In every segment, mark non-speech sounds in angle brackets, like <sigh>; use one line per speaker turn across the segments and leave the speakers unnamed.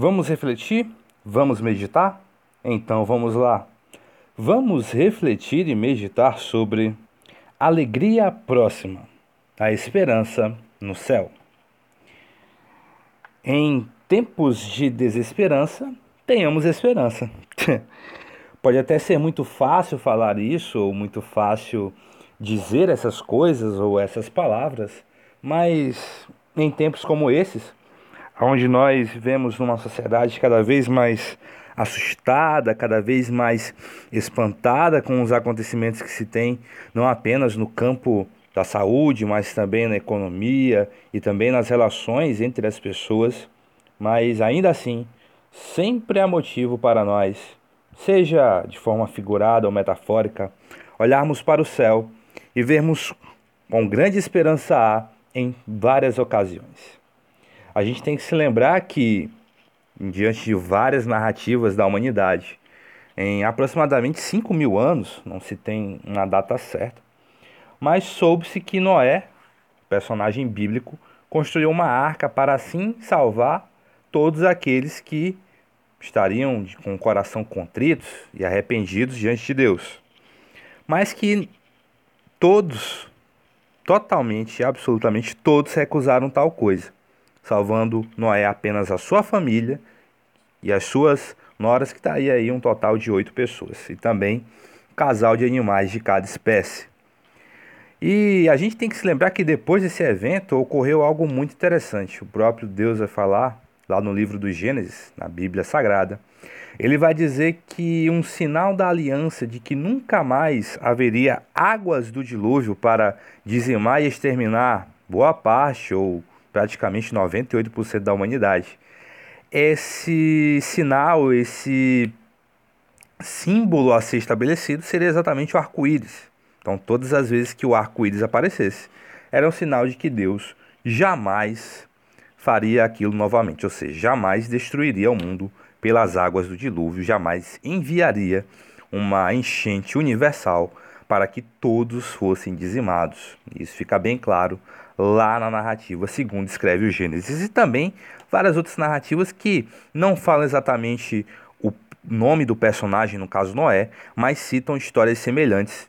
Vamos refletir? Vamos meditar? Então vamos lá. Vamos refletir e meditar sobre alegria próxima, a esperança no céu. Em tempos de desesperança, tenhamos esperança. <laughs> Pode até ser muito fácil falar isso, ou muito fácil dizer essas coisas ou essas palavras, mas em tempos como esses, onde nós vivemos numa sociedade cada vez mais assustada, cada vez mais espantada com os acontecimentos que se tem, não apenas no campo da saúde, mas também na economia e também nas relações entre as pessoas, mas ainda assim, sempre há motivo para nós, seja de forma figurada ou metafórica, olharmos para o céu e vermos com grande esperança há em várias ocasiões a gente tem que se lembrar que, diante de várias narrativas da humanidade, em aproximadamente 5 mil anos, não se tem uma data certa, mas soube-se que Noé, personagem bíblico, construiu uma arca para assim salvar todos aqueles que estariam com o coração contritos e arrependidos diante de Deus. Mas que todos, totalmente, absolutamente todos recusaram tal coisa salvando Noé apenas a sua família e as suas noras, que estaria aí um total de oito pessoas, e também um casal de animais de cada espécie. E a gente tem que se lembrar que depois desse evento ocorreu algo muito interessante. O próprio Deus vai falar lá no livro do Gênesis, na Bíblia Sagrada. Ele vai dizer que um sinal da aliança de que nunca mais haveria águas do dilúvio para dizimar e exterminar boa parte ou praticamente 98% da humanidade. Esse sinal, esse símbolo a ser estabelecido seria exatamente o arco-íris. Então, todas as vezes que o arco-íris aparecesse, era um sinal de que Deus jamais faria aquilo novamente, ou seja, jamais destruiria o mundo pelas águas do dilúvio, jamais enviaria uma enchente universal para que todos fossem dizimados. Isso fica bem claro lá na narrativa, segundo escreve o Gênesis, e também várias outras narrativas que não falam exatamente o nome do personagem, no caso Noé, mas citam histórias semelhantes.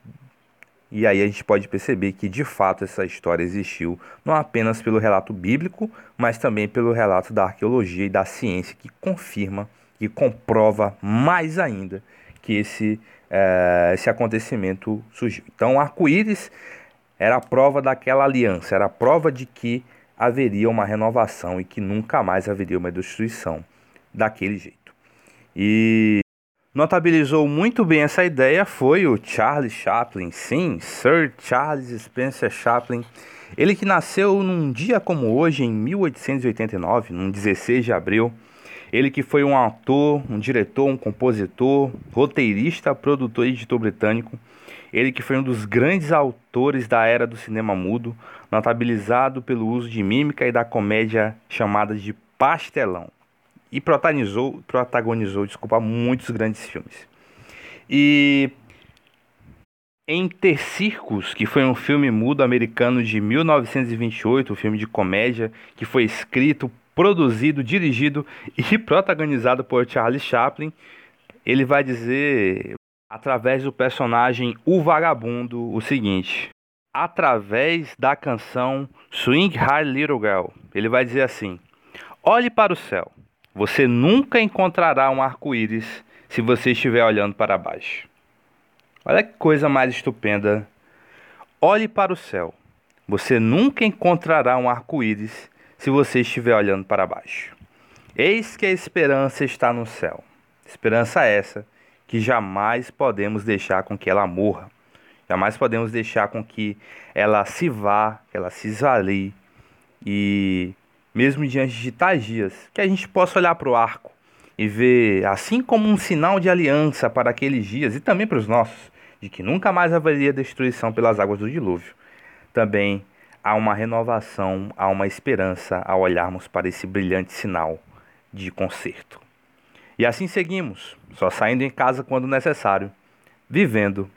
E aí a gente pode perceber que de fato essa história existiu, não apenas pelo relato bíblico, mas também pelo relato da arqueologia e da ciência, que confirma e comprova mais ainda que esse, é, esse acontecimento surgiu. Então, arco-íris era a prova daquela aliança, era a prova de que haveria uma renovação e que nunca mais haveria uma destruição daquele jeito. E notabilizou muito bem essa ideia foi o Charles Chaplin, sim, Sir Charles Spencer Chaplin, ele que nasceu num dia como hoje, em 1889, num 16 de abril. Ele que foi um ator, um diretor, um compositor, roteirista, produtor e editor britânico. Ele que foi um dos grandes autores da era do cinema mudo, notabilizado pelo uso de mímica e da comédia chamada de pastelão. E protagonizou, protagonizou, desculpa, muitos grandes filmes. E em Ter Circos, que foi um filme mudo americano de 1928, um filme de comédia que foi escrito, produzido, dirigido e <laughs> protagonizado por Charlie Chaplin, ele vai dizer através do personagem O Vagabundo o seguinte: através da canção Swing High Little Girl. Ele vai dizer assim: Olhe para o céu. Você nunca encontrará um arco-íris se você estiver olhando para baixo. Olha que coisa mais estupenda. Olhe para o céu. Você nunca encontrará um arco-íris se você estiver olhando para baixo. Eis que a esperança está no céu. Esperança essa que jamais podemos deixar com que ela morra. Jamais podemos deixar com que ela se vá, ela se esvalie. E mesmo diante de tais dias, que a gente possa olhar para o arco e ver, assim como um sinal de aliança para aqueles dias e também para os nossos, de que nunca mais haveria destruição pelas águas do dilúvio. Também há uma renovação, há uma esperança ao olharmos para esse brilhante sinal de conserto. E assim seguimos, só saindo em casa quando necessário, vivendo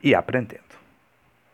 e aprendendo.